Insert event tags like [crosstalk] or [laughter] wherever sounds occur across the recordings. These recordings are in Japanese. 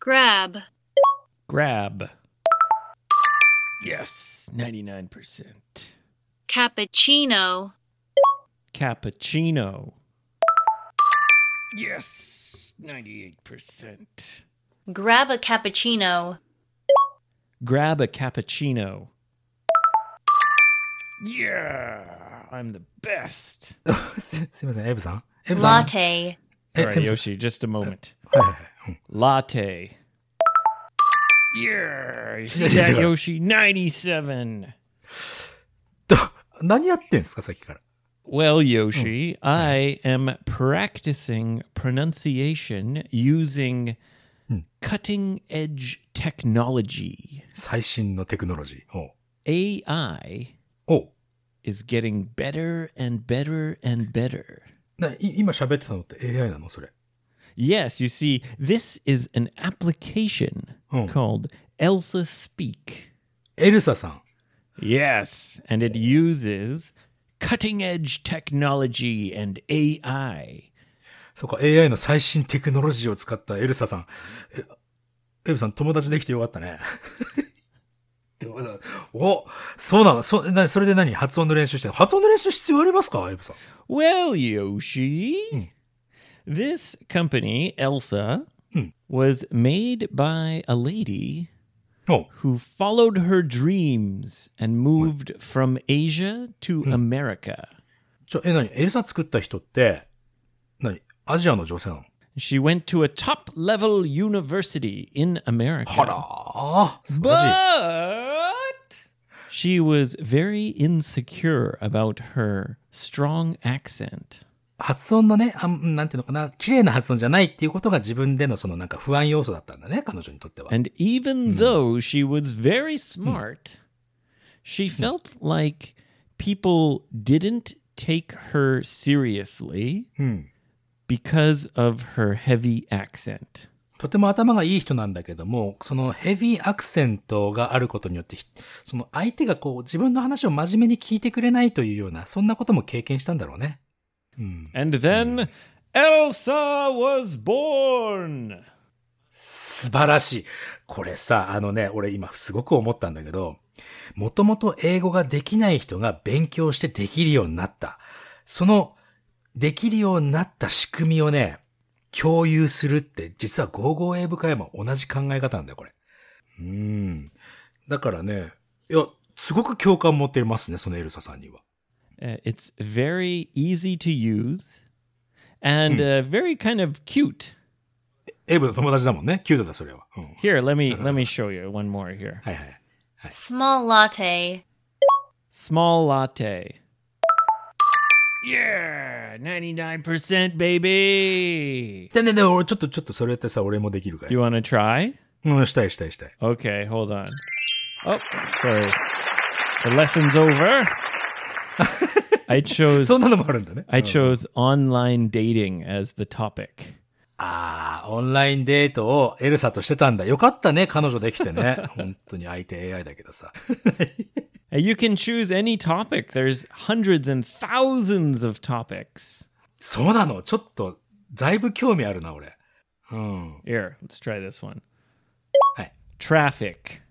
grab, grab. Yes, 99%. cappuccino, Cappuccino. Yes, 98%. grab a cappuccino, Grab a cappuccino. Yeah, I'm the best. すすいません、エイブさんエイブさん latte, え Sorry, エイブさん Yoshi, just a moment. は[laughs] いはいはいうん Latte. Yeah, you see that, Yoshi? 97. ど何やってんすか、さっきから。Well, Yoshi, I am practicing pronunciation using cutting edge technology. 最新のテクノロジー。おう AI おう is getting better and better and better. ない今喋ってたのって AI なのそれ。Yes, you see, this is an application Oh. called Elsa Speak. エルサさん。Yes, and it uses cutting edge technology and AI. そうか、AI の最新テクノロジーを使ったエルサさん。え、エルさん友達できてよかったね。どうだお、そうなのそ、な、それで何発音の練習してんの発音の練習必要ありますかエルさん。Well, Yoshi, this company, Elsa, was made by a lady お who followed her dreams and moved from Asia to America. ちょ、え、何エルサ作った人って、何アジアの女性なの She went to a top level university in America. ああ、素晴らしい。 But she was very insecure about her strong accent. 発音のね、あんなんていうのかな、綺麗な発音じゃないっていうことが自分でのそのなんか不安要素だったんだね、彼女にとっては。And even though she was very smart, she felt like people didn't take her seriously because of her heavy accent. とても頭がいい人なんだけども、そのヘビーアクセントがあることによって、ひその相手がこう自分の話を真面目に聞いてくれないというような、そんなことも経験したんだろうね。And then Elsa was born. 素晴らしい。これさ、あのね、俺今すごく思ったんだけど、もともと英語ができない人が勉強してできるようになった。その、できるようになった仕組みをね、共有するって、実は55英語会も同じ考え方なんだよ、これ。うーん。だからね、いや、すごく共感持ってますね、そのエルサさんには。Uh, it's very easy to use and uh, very kind of cute. エイブの友達だもんね。キュートだ、それは。うん。 Here, let me let me show [laughs] you one more here. はいはい。 small latte, Small latte. Yeah, 99% baby. でね、で、俺ちょっと、ちょっとそれってさ、俺もできるから You。want to try? うん、したいしたいしたい。 Okay, hold on. Oh, sorry. The lesson's over. I chose そんなのもあるんだね。I chose online dating as the topic. ああ、オンラインデートをエルサとしてたんだ。よかったね、彼女できてね。本当に相手 AI だけどさ。Uh, You can choose any topic. There's hundreds and thousands of topics. そうなのちょっと、だいぶ興味あるな、俺。うん。Here, let's try this one. はい。Traffic.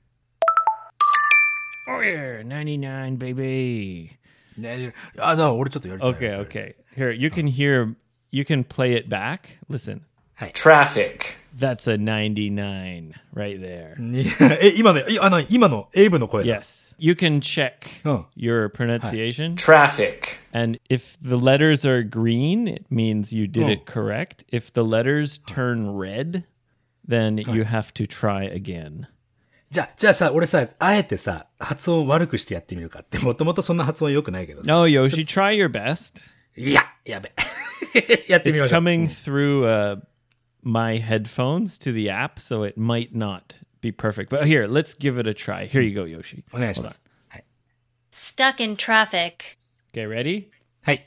Oh yeah, 99 baby. ね、あ、な、俺ちょっとやりたい。 Okay, okay. Here, you can hear you can play it back. Listen. はい。 Traffic. That's a 99 right there. [laughs] にえ、今の、いあの、今のエイブの声だ。 Yes. You can check Oh. your pronunciation. Traffic. And if the letters are green, it means you did Oh. it correct. If the letters turn red, then you have to try again. じゃあ、じゃあさ、俺さ、あえてさ、発音悪くしてやってみるかって。もともとそんな発音良くないけどさ。No, Yoshi, try your best. いや、やべ。やってみ It's ましょう。coming through uh, my headphones to the app, so it might not be perfect. But here, let's give it a try. Here you go, Yoshi. お願いします。はい。stuck in traffic, Okay, ready? はい。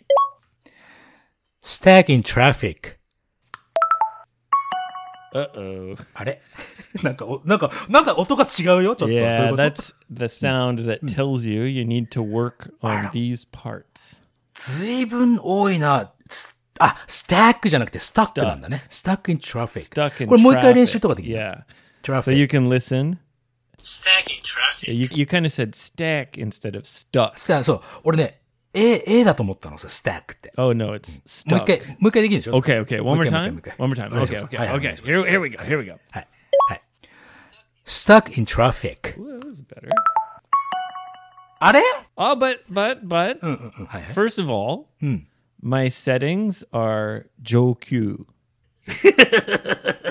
stuck in traffic. Uh oh. [laughs] あれなんか、おなんか、なんか音が違うよ、ちょっと。どういう Yeah, こと that's the sound that tells you you need to work on these parts. ずいぶん多いな。 あ、スタックじゃなくてスタックなんだね。スタック in traffic。 Stuck in これもう一回 traffic. 練習とかできる Yeah. traffic. So you can listen. Stack in traffic. You you kind of said stack instead of stuck. スタそう。俺ね、 A、A だと思ったの、それ、スタックって。 Oh no, it's もう stuck. 一回、もう一回できるでしょ Okay, okay. One もう more 一回 time. もう一回 One more time. お願いし Okay, ます okay, はいはいお願 okay. いします Here, here we go. Here we go. はい。はい。stuck in traffic. Ooh, that was better. あれ Oh, but but but うんうんうん。はいはい。 first of all, my settings are Joku. [laughs]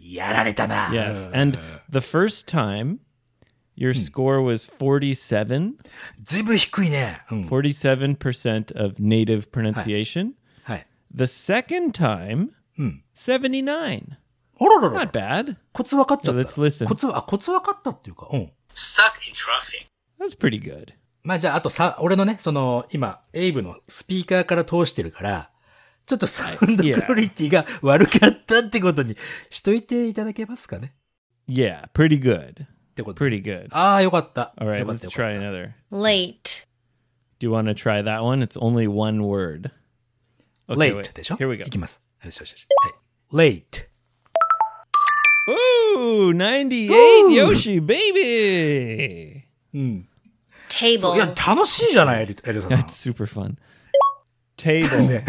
やられたな。 Yes, and the first time your score was 47, ずいぶん低いね。うん。47% of native pronunciation. はい。The second time, 79. あららら Not。bad. コツ分かっちゃっ So た。let's listen. コツ、あ、コツ分かったっていうか、うん。Stuck in traffic. That's pretty good. まあじゃあ、あとさ、俺のね、その、今、エイブのスピーカーから通してるから、ちょっとサウンドクオリティが悪かったってことにしといていただけますかね Yeah, pretty good. ってことで。 Pretty good. ああ、よかった。 All right, よかっ let's たよ try かった another. late, Do you want to try that one? It's only one word. Okay, late wait. でしょ Here we go. いきます。よしよしよし。はい。late. Ooh, 98 Yoshi, baby. うん。 table, いや、楽しいじゃない、エリエリさん。 That's super fun. Table. ね。 [laughs]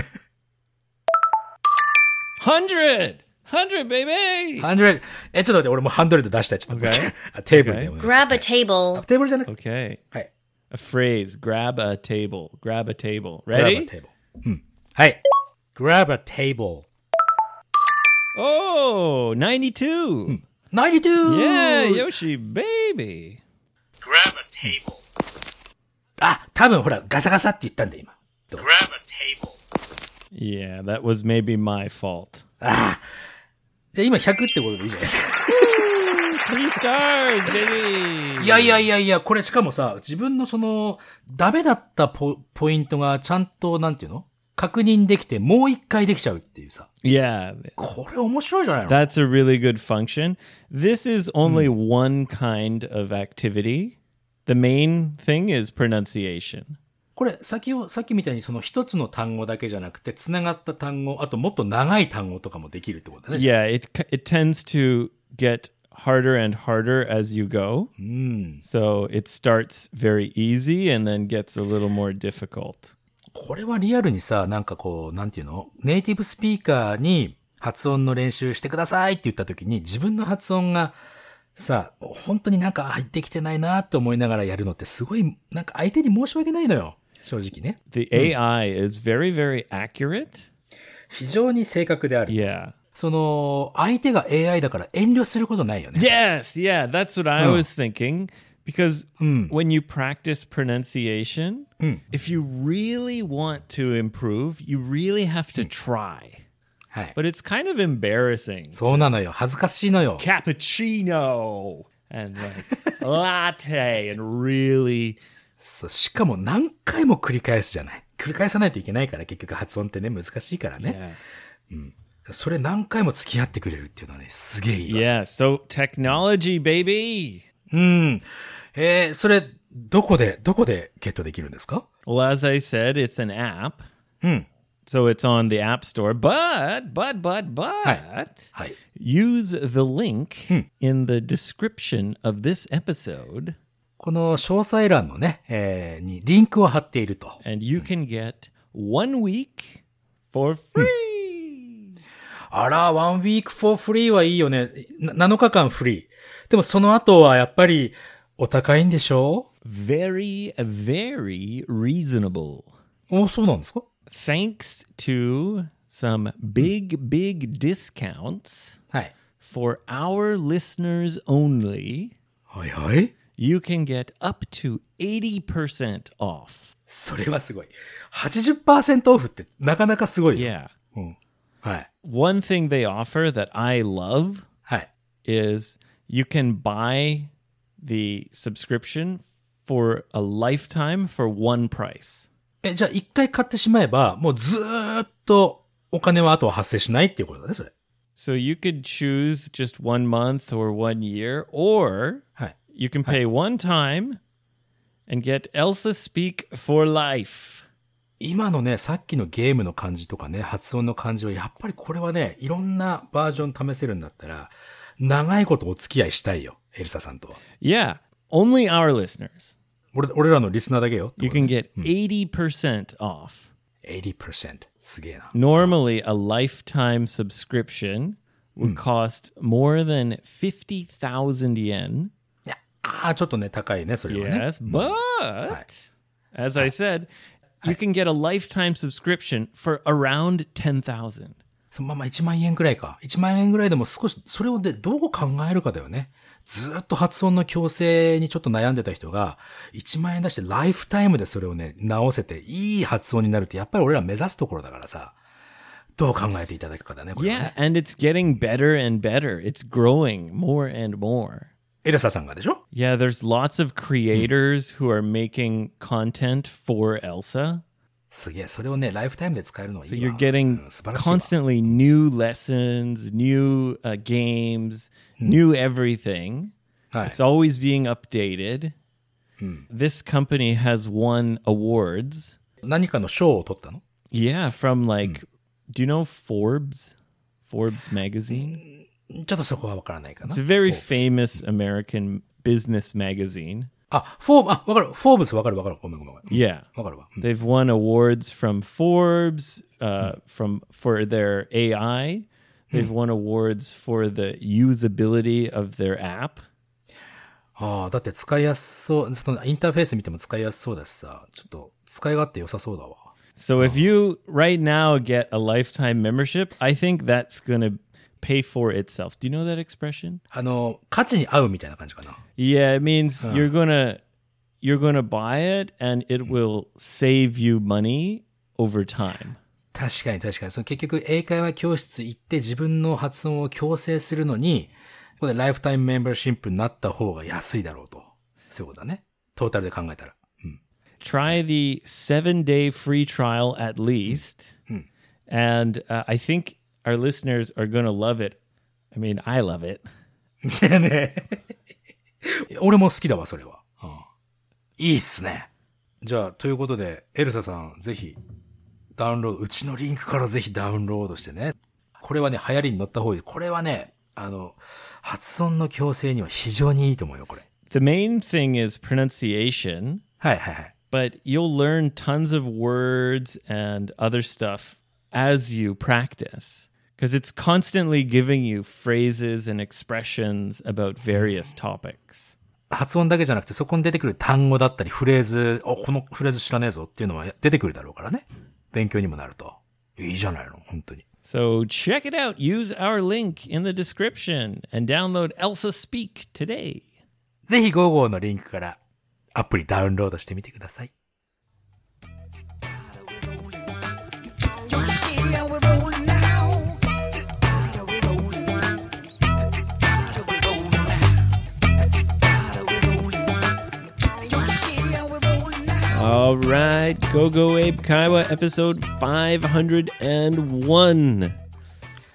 100. 100, baby. 100。え、ちょっと待って、俺もう100出したい。ちょっと。 Okay. あテーブルで Okay. お願い[laughs] します grab a table, テーブルじゃなくて。 Okay. はい。 A phrase. Grab a table. Grab a table. grab a Ready? table. うん。はい。grab a table. Oh, 92. 92! Yeah, Yoshi, baby. Grab a table. あ、多分ほら、ガサガサって言ったんだ、今。 Grab a table. Yeah, that was maybe my fault. じゃあ今100ってことでいいじゃないですか。Three stars, baby. いやいやいやいや、これしかもさ、自分のその、ダメだったポポイントがちゃんと、なんていうの確認できて、もう一回できちゃうっていうさ。Yeah, これ面白いじゃないの that's a really good function. This is only one kind of activity. The main thing is pronunciation. これ、先を、さっきみたいにその一つの単語だけじゃなくて、繋がった単語、あともっと長い単語とかもできるってことだね。Yeah, it it tends to get harder and harder as you go. So it starts very easy and then gets a little more difficult. これはリアルにさ、なんかこう、なんていうの？ネイティブスピーカーに発音の練習してくださいって言った時に、自分の発音がさ、本当になんか入ってきてないなって思いながらやるのってすごい、なんか相手に申し訳ないのよ。正直ね。 The AI is very very accurate. 非常に正確である。 Yeah. その、相手が AI だから遠慮することないよね。 Yes, yeah, that's what I was thinking. Because when you practice pronunciation, if you really want to improve, you really have to try. はい。 But it's kind of embarrassing. そうなのよ。恥ずかしいのよ。 Cappuccino and like [laughs] latte and really そう、しかも何回も繰り返すじゃない。繰り返さないといけないから、結局発音ってね、難しいからね。yeah. それ何回も付き合ってくれるっていうのはね、すげえいいわ。Yeah, so technology, baby. うん。えー、それ、どこで、どこでゲットできるんですか Well, as I said, it's an app. うん。So it's on the App Store. But, but, but, but, はい。use the link in the description of this episode, この詳細欄のね、えー、にリンクを貼っていると。and you can get one week for free. あら、one week for free はいいよね。な7日間フリー。でもその後はやっぱりお高いんでしょ Very, very reasonable. お、そうなんですか Thanks to some big, big discounts はい。for our listeners only, はいはい。you can get up to 80% off. それはすごい。80%オフってなかなかすごいよ。 Yeah. うん。はい。 One thing they offer that I love はい。 is you can buy the subscription for a lifetime for one price. え、じゃあ一回買ってしまえば、もうずーっとお金はあとは発生しないっていうことだね、それ。 So you could choose just one month or one year, or はい。 you can pay one time and get Elsa Speak for life. 今のね、さっきのゲームの感じとかね、発音の感じは、やっぱりこれはね、いろんなバージョン試せるんだったら、長いことお付き合いしたいよ、エルサさんとは。 Yeah, only our listeners. 俺、俺らのリスナーだけよ。 You can get 80% off. 80%。すげえな。 Normally, a lifetime subscription would cost more than 50,000 yen. ああ、ちょっとね、高いね、それはね。Yes, but as I said, you can get a lifetime subscription for around 10,000. そまあまあ1万円くらいか。1万円くらいでも少し、それをでどう考えるかだよね。ずーっと発音の矯正にちょっと悩んでた人が、1万円出してライフタイムでそれをね、直せて、いい発音になるって、やっぱり俺ら目指すところだからさ、どう考えていただくかだね、これは Yeah, ね。and it's getting better and better. It's growing more and more. エルサさんがでしょ Yeah, there's lots of creators who are making content for Elsa. すげえ、それをね、ライフタイムで使えるのはいい So わ。 you're getting うん素晴らしいわ constantly new lessons, new uh, games, new everything. はい It's always being updated. This company has won awards. 何かの賞を取ったの Yeah, from like, do you know Forbes? Forbes magazine? ちょっとそこはわからないかな It's a。very フォーブス famous American business magazine. あ、フォーブ、あ、わかる。フォーブスわかるわかる。ごめんごめん。うん Yeah. わかるわ。うん They've won awards from Forbes uh, from for their AI. They've won awards for the usability of their app. ああ、だって使いやすそう、そのインターフェース見ても使いやすそうだしさ、ちょっと使い勝手良さそうだわ。 So if you right now get a lifetime membership, I think that's going to pay for itself. Do you know that expression? あの、価値に合うみたいな感じかな。 Yeah, it means you're going to you're going to buy it and it will save you money over time. 確かに確かに。その結局英会話教室行って自分の発音を強制するのに、ここでライフタイムメンバーシップになった方が安いだろうと。そういうことだね。トータルで考えたら。 try the seven day free trial at least. And uh, I think our listeners are going to love it. I mean, I love it. ね俺も好きだわ、それは。うんいいっすね。じゃあ、ということで、エルサさん、ぜひ、ダウンロード、うちのリンクからぜひダウンロードしてね。これはね、流行りに乗った方がいい。これはね、あの、発音の矯正には非常にいいと思うよ、これ。The main thing is pronunciation, はいはいはい。but you'll learn tons of words and other stuff as you practice because it's constantly giving you phrases and expressions about various topics. 発音だけじゃなくて、そこに出てくる単語だったり、フレーズ、お、このフレーズ知らねえぞっていうのは出てくるだろうからね。勉強にもなると。いいじゃないの、本当に。So check it out. Use our link in the description and download Elsa Speak today. ぜひ55のリンクからアプリダウンロードしてみてください。All right, Go Go Abe Kaiwa episode 501.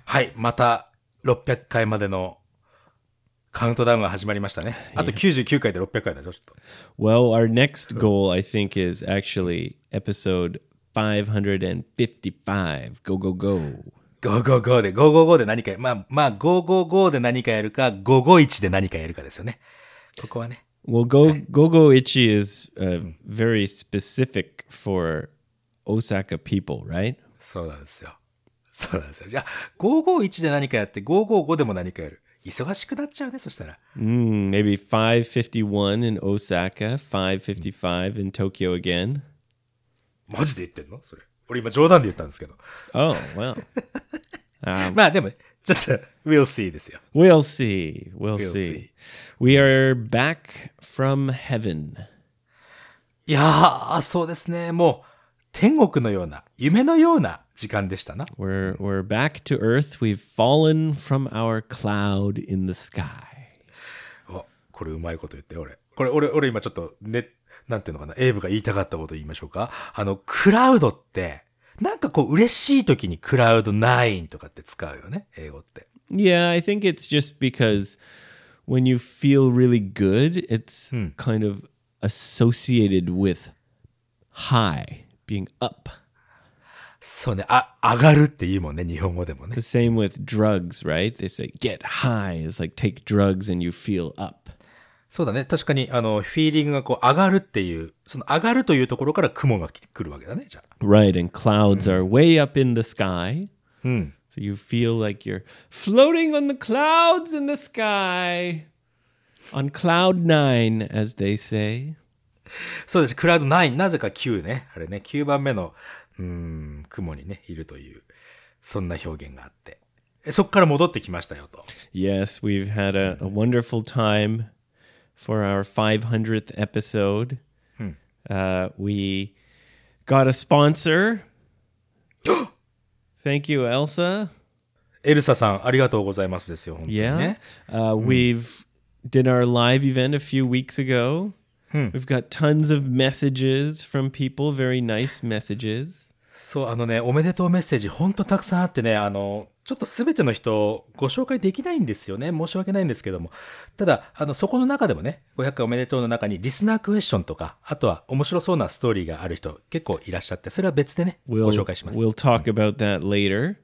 はい、また600回までのカウントダウンが始まりましたね。あと99回で600回だよ、ちょっと。Well, our next goal, I think, is actually episode 555. Go, go, go. 555で、555で何か、まあ、まあ、555で何かやるか、551で何かやるかですよね。ここはね。Well, Go Go Go Ichi is uh, very specific for Osaka people, right? そうなんですよ。そうなんですよ。じゃあ、551で何かやって、555でも何かやる。忙しくなっちゃうね、そしたら。 Mm, maybe 551 in Osaka, 555 in Tokyo again. マジで言ってんのそれ。俺今冗談で言ったんですけど。 Oh, well. um, まあでもね、 ちょっと、we'll see ですよ。we'll see. We'll, see. see. We are back from heaven. いやー、そうですね。もう、天国のような、夢のような時間でしたな。We're we're back to Earth. We've fallen from our cloud in the sky. お、これうまいこと言って、俺。これ、俺、俺今ちょっと、ね、なんていうのかな、エイブが言いたかったこと言いましょうか。あの、クラウドって、なんかこう、嬉しい時にクラウド9とかって使うよね、英語って。Yeah, I think it's just because when you feel really good, it's kind of associated with high being up. そうね、あ、上がるって言うもんね、日本語でもね The。same with drugs, right? They say get high is like take drugs and you feel up. そうだね。確かに、あの、フィーリングがこう上がるっていう、その上がるというところから雲が来来るわけだね、じゃあ。Right, and clouds are way up in the sky. So you feel like you're floating on the clouds in the sky. On cloud nine, as they say. そうです。クラウド9、なぜか9ね。あれね、9番目の、うーん、雲にね、いるという、そんな表現があって。えそこから戻ってきましたよと。Yes, we've had a, a wonderful time for our 500th episode. Uh, we got a sponsor. [gasps] Thank you, Elsa. エルサさん、ありがとうございますですよ、本当に Yeah. ね。 Uh, We've did our live event a few weeks ago. We've got tons of messages from people, very nice messages. そう、あのね、おめでとうメッセージ、ほんとたくさんあってね、あの、 ちょっとすべての人、ご紹介できないんですよね。申し訳ないんですけども。ただ、あの、そこの中でもね、500回おめでとうの中に、リスナークエスチョンとか、あとは面白そうなストーリーがある人、結構いらっしゃって、それは別でね、We'll, ご紹介します。we'll talk about that later.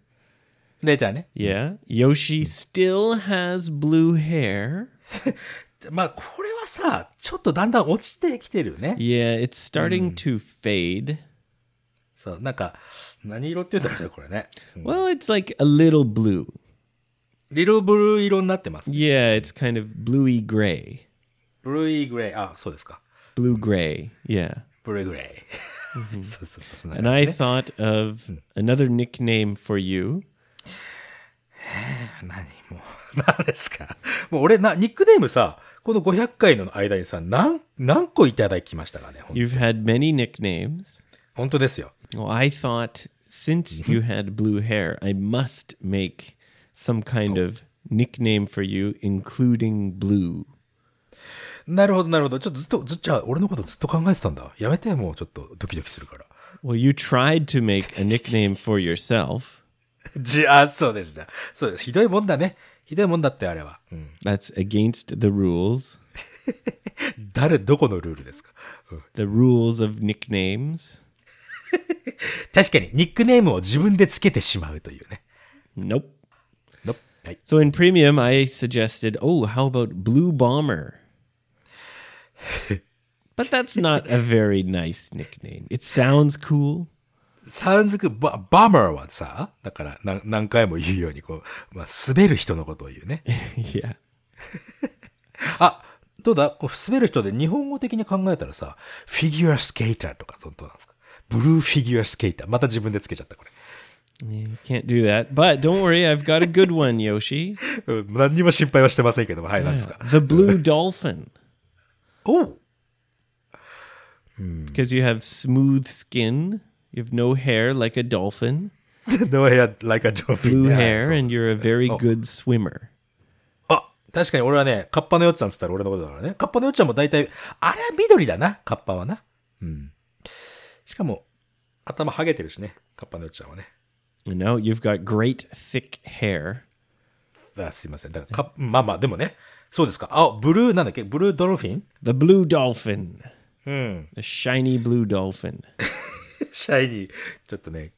で、じゃあね。Yeah. Yoshi still has blue hair. [laughs] まあ、これはさ、ちょっとだんだん落ちてきてるね。Yeah, it's starting to fade. そう、なんか、何色って言うんだろうね、これね。Well, it's like a little blue. リルブルー色になってます。Yeah, it's kind of bluey gray. ブルーグレー、あ、そうですか。Blue gray. Yeah. ブルーグレー。そうそうそう、そんな And 感 I じね thought of another nickname for you. 何もう、何ですか。もう俺な、ニックネームさ、この500回の間にさ、何、何個いただきましたかね。ほん You've had many nicknames. 本当ですよ。Well, I thought since you had blue hair, I must make some kind of nickname for you, including blue. なるほど、なるほど。ちょっとずっと、ずっと、じゃあ俺のことずっと考えてたんだ。やめて、もうちょっとドキドキするから。 Well, you tried to make a nickname for yourself. [laughs] じゃあ、そうでした。そうです。ひどいもんだね。ひどいもんだって、あれは。うん。 That's against the rules. [laughs] 誰、どこのルールですか、うん、 The rules of nicknames. [laughs] 確かに、ニックネームを自分でつけてしまうというね。Nope. のはい。So in premium, I suggested, oh, how about Blue Bomber? but that's not a very nice nickname. It sounds cool. サウンズクバ、バマーはさ、だからな何回も言うように、こう、まあ、滑る人のことを言うね。[laughs] yeah. あ、[laughs] どうだ？こう滑る人で日本語的に考えたらさ、フィギュアスケーターとか、どうなんですか？ブルーフィギュアスケーター。また自分でつけちゃった、これ。You can't do that. But don't worry, I've got a good one, Yoshi. うん何にも心配はしてませんけども、はい、何ですか The Blue Dolphin. おう Because you have smooth skin, you have no hair like a dolphin, No hair like a dolphin. blue ねはい hair, そう and you're a very good swimmer. あ、確かに俺はね、カッパのよっちゃんっつったら俺のことだからね。カッパのよっちゃんも大体、あれは緑だな、カッパはな。うん。しかも、頭ハゲてるしね、カッパのよっちゃんはね。You know, you've got great thick hair. あすいません。だからまあまあ、でもね、そうですか。あ、ブルーなんだっけブルードルフィン The blue dolphin. うん。The shiny blue dolphin. シャイニー、ちょっとね、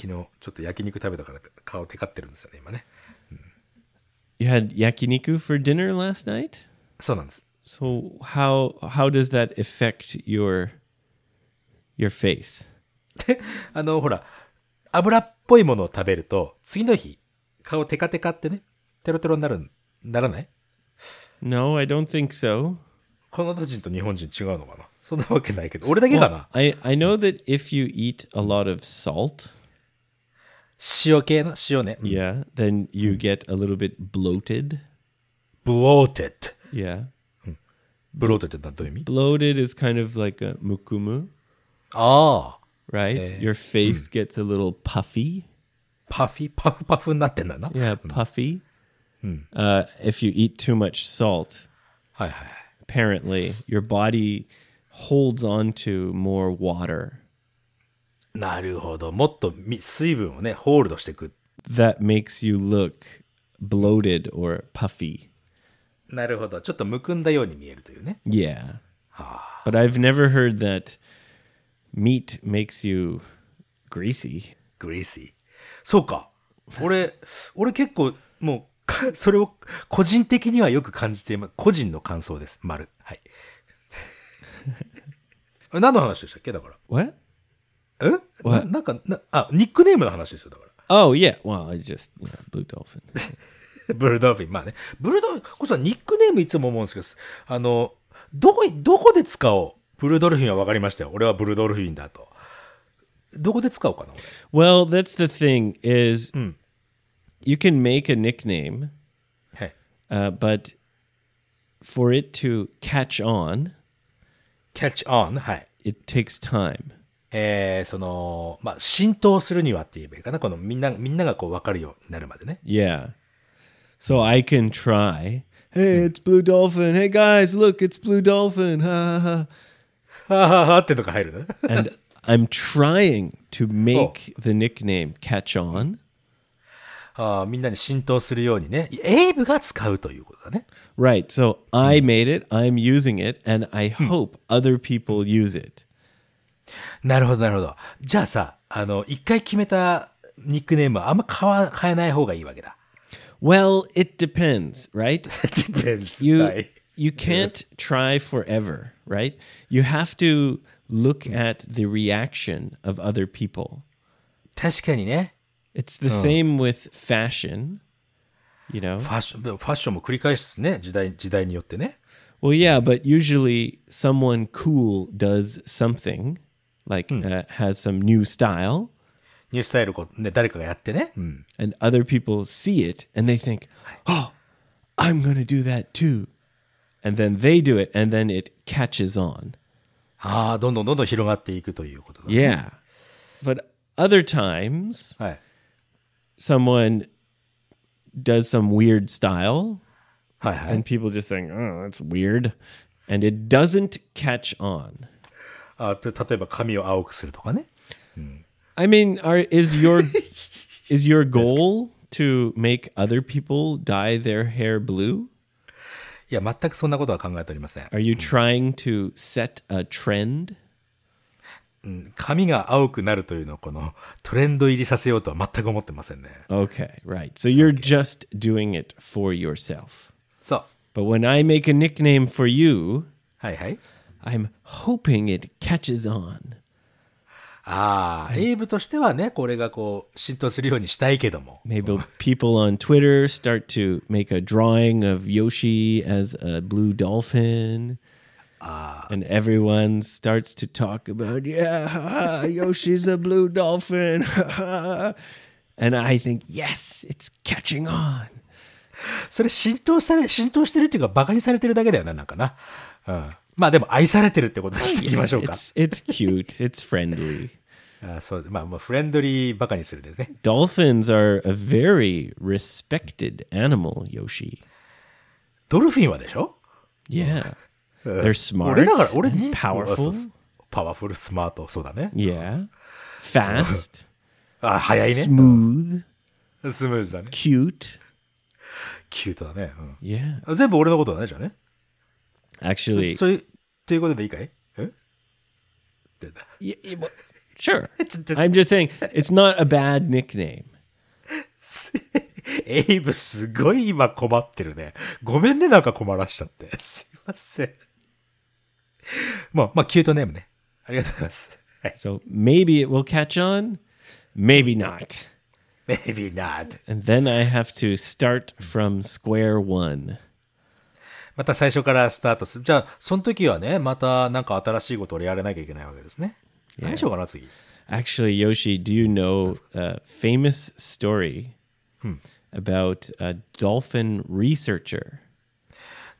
昨日、ちょっと焼肉食べたから顔テカってるんですよね、今ね。You had yakiniku for dinner last night? そうなんです。So how how does that affect your your face? あの、ほら、油っぽいものを食べると、次の日、顔テカテカってね、テロテロになる、ならない No, I don't think so. カナダ人と日本人違うのかなそんなわけないけど、俺だけかな I, I know that if you eat a lot of salt, 塩系の塩ね。yeah, then you get a little bit bloated. bloated. Yeah. bloated ってどういう意味 Bloated is kind of like a mukumu, ああ。 right? Your face gets a little puffy. パフィ、[laughs] パフパフになってんだな。 Yeah, puffy. Uh, if you eat too much salt, はいはい。 apparently your body holds on to more water. なるほど。もっとみ水分をね、ホールドしていく。 That makes you look bloated or puffy. なるほど。ちょっとむくんだように見えるというね。 Yeah. But I've never heard that meat makes you greasy. グリーシー。そうか。俺、俺結構、もうか、[laughs] それを個人的にはよく感じています。個人の感想です。丸。はい。[laughs] 何の話でしたっけ？だから。What? え？な What？なんかな、あ、ニックネームの話ですよ、だから。Oh yeah. Well, I just you know, blue dolphin. ブルドルフィン。まあね。ブルドルフィン、これさ、ニックネームいつも思うんですけど、あの、どこ、どこで使おう？ブルドルフィンは分かりましたよ。俺はブルドルフィンだと。どこで使おうかな、俺。well, that's the thing is you can make a nickname, はい。uh, but for it to catch on, catch on. はい。it takes time. えー、その、まあ、浸透するにはって言えばいいかな。このみんな、みんながこう分かるようになるまでね。Yeah. So I can try. Hey, it's Blue Dolphin. Hey guys, look, it's Blue Dolphin. Ha ha ha. はははってとか入るね。And I'm trying to make the nickname catch on. あーみんなに浸透するようにね。エイブが使うということだね。Right. So I made it, I'm using it, and I hope other people use it. なるほど、なるほど。じゃあさ、あの、一回決めたニックネームはあんま変わ、変えない方がいいわけだ。Well, it depends, right? depends. You はい。you can't try forever, right? You have to look at the reaction of other people. 確かにね。 It's the same with fashion, you know. ファッション、でもファッションも繰り返すね。時代、時代によってね。 Well, yeah, but usually someone cool does something, like uh, has some new style, ニュースタイルこう、ね、誰かがやってね。うん。 and other people see it and they think, "Oh, I'm going to do that too." And then they do it and then it catches on. ああ、どんどんどんどん広がっていくということだ。 Yeah. But other times はい。 someone does some weird style はいはい。 and people just think, "Oh, that's weird." And it doesn't catch on. あて例えば髪を青くするとかね。 I mean, are is your [laughs] is your goal to make other people dye their hair blue? いや、全くそんなことは考えておりません。Are you trying to set a trend? 髪が青くなるというのをこのトレンド入りさせようとは全く思ってませんね。Okay, right. So you're just doing it for yourself. そう。But when I make a nickname for you, はいはい。I'm hoping it catches on. ああ、エイブとしてはね、これがこう、浸透するようにしたいけども。Maybe people on Twitter start to make a drawing of Yoshi as a blue dolphin. and everyone starts to talk about, yeah, Yoshi's a blue dolphin. and I think, yes, it's catching on. それ浸透され、浸透してるっていうか、馬鹿にされてるだけだよな、なんかな。うん。まあでも愛されてるってことにしていきましょうか。It's, it's cute, it's friendly. あそう、まあ、まあ、フレンドリーバカにするですね。Dolphins are a very respected animal, Yoshi. ドルフィンはでしょ？[laughs] Yeah. They're smart 俺だから、俺 and に、そうそ powerful. うパワフル、スマート、そうだね。Yeah. Fast, [laughs] あ、早いね。smooth, スムーズだね。cute. キュートだね。Yeah. うん。全部俺のことだね、じゃあね。Actually, そういう、ということでいいかい？え？ってだ y- y- well, sure. I'm just saying it's not a bad nickname. エイブすごい今困ってるね。ごめんね、なんか困らしちゃって。すいません。まあ、まあ、キュートネームね。ありがとうございます。はい。So maybe it will catch on, maybe not. Maybe not. And then I have to start from square one. また最初からスタートする。じゃあ、その時はね、またなんか新しいことをやらなきゃいけないわけですね。何しようかな、次。 Actually, Yoshi, do you know a famous story about a dolphin researcher?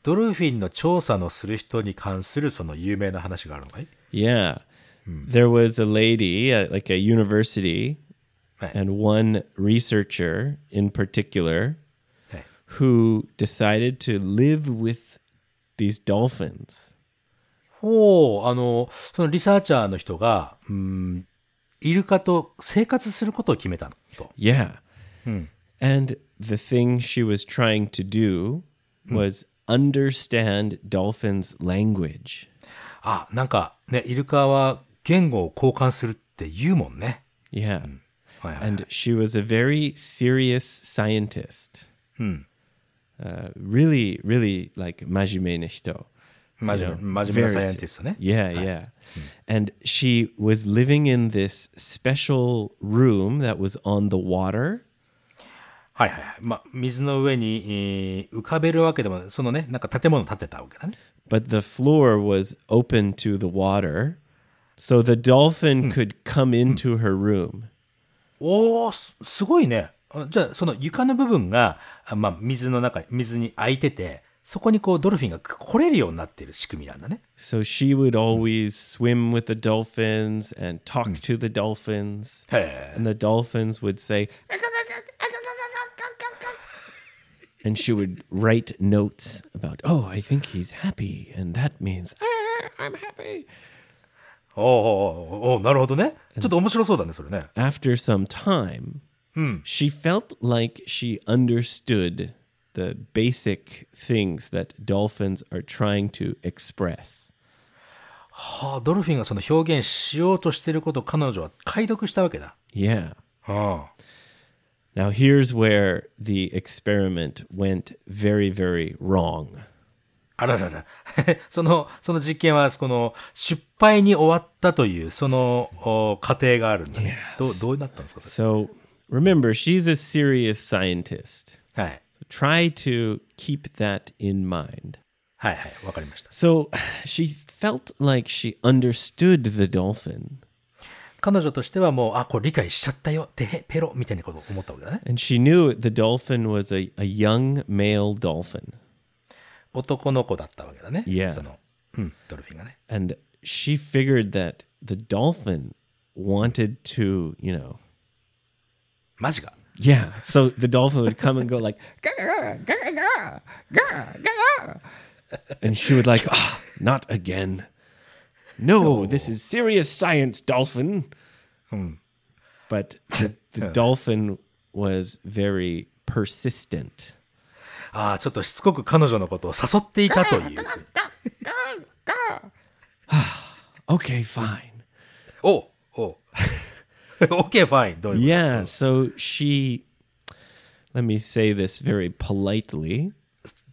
ドルフィンの調査のする人に関するその有名な話があるのかい Yeah. There was a lady at like a university Right. and one researcher in particular はい。 who decided to live with these dolphins. ほう、あの、そのリサーチャーの人が、うん、イルカと生活することを決めたのと。Yeah. And the thing she was trying to do was understand dolphins' language. あ、なんかね、イルカは言語を交換するって言うもんね。Yeah. はいはい。And she was a very serious scientist. Uh, really, really like 真面目な人。真 you 面 know, very サイエンティストね。Yeah, yeah. And she was living in this special room that was on the water. はいはいはい。まあ、水の上に、えー浮かべるわけでも、そのね、なんか建物建てたわけだね。but the floor was open to the water. So the dolphin could come into her room. おー、すすごいね。あじゃあ、その床の部分が、あまあ、水の中、水に空いてて、そこにこうドルフィンが来れるようになっている仕組みなんだね。So she would always swim with the dolphins and talk to the dolphins. And the dolphins would say, and she would write notes about, oh, I think he's happy. And that means, ah, I'm happy. Oh, oh, oh, おおなるほどね。ちょっと面白そうだね、それね。After some time, hmm. she felt like she understood the basic things that dolphins are trying to express. はあ、ドルフィンがその表現しようとしていることを彼女は解読したわけだ。Yeah. うん。Now, here's where the experiment went very, very wrong. あららら。その、その実験は、この、失敗に終わったという、その、お過程があるんだね。どう、どうなったんですかそ So, remember, she's a serious scientist. れ。はい。Try to keep that in mind. はいはい。わかりました。So, she felt like she understood the dolphin, 彼女としてはもう、あ、これ理解しちゃったよ。てへ、ペロ、みたいなことを思ったわけだね。and she knew the dolphin was a, a young male dolphin. 男の子だったわけだね。Yeah. その、うん、ドルフィンがね。And she figured that the dolphin wanted to, you know, マジか。Yeah. So the dolphin would come and go like, "Gah, gah, gah, gah, gah." and she would like, "Ah, not again. No, this is serious science, dolphin. But the, the [laughs] dolphin was very persistent. ああ、ちょっとしつこく彼女のことを誘っていたという。 Okay, fine. [laughs] [sighs] おお OK, [laughs] fine. どういうこと Yeah. So she, let me say this very politely.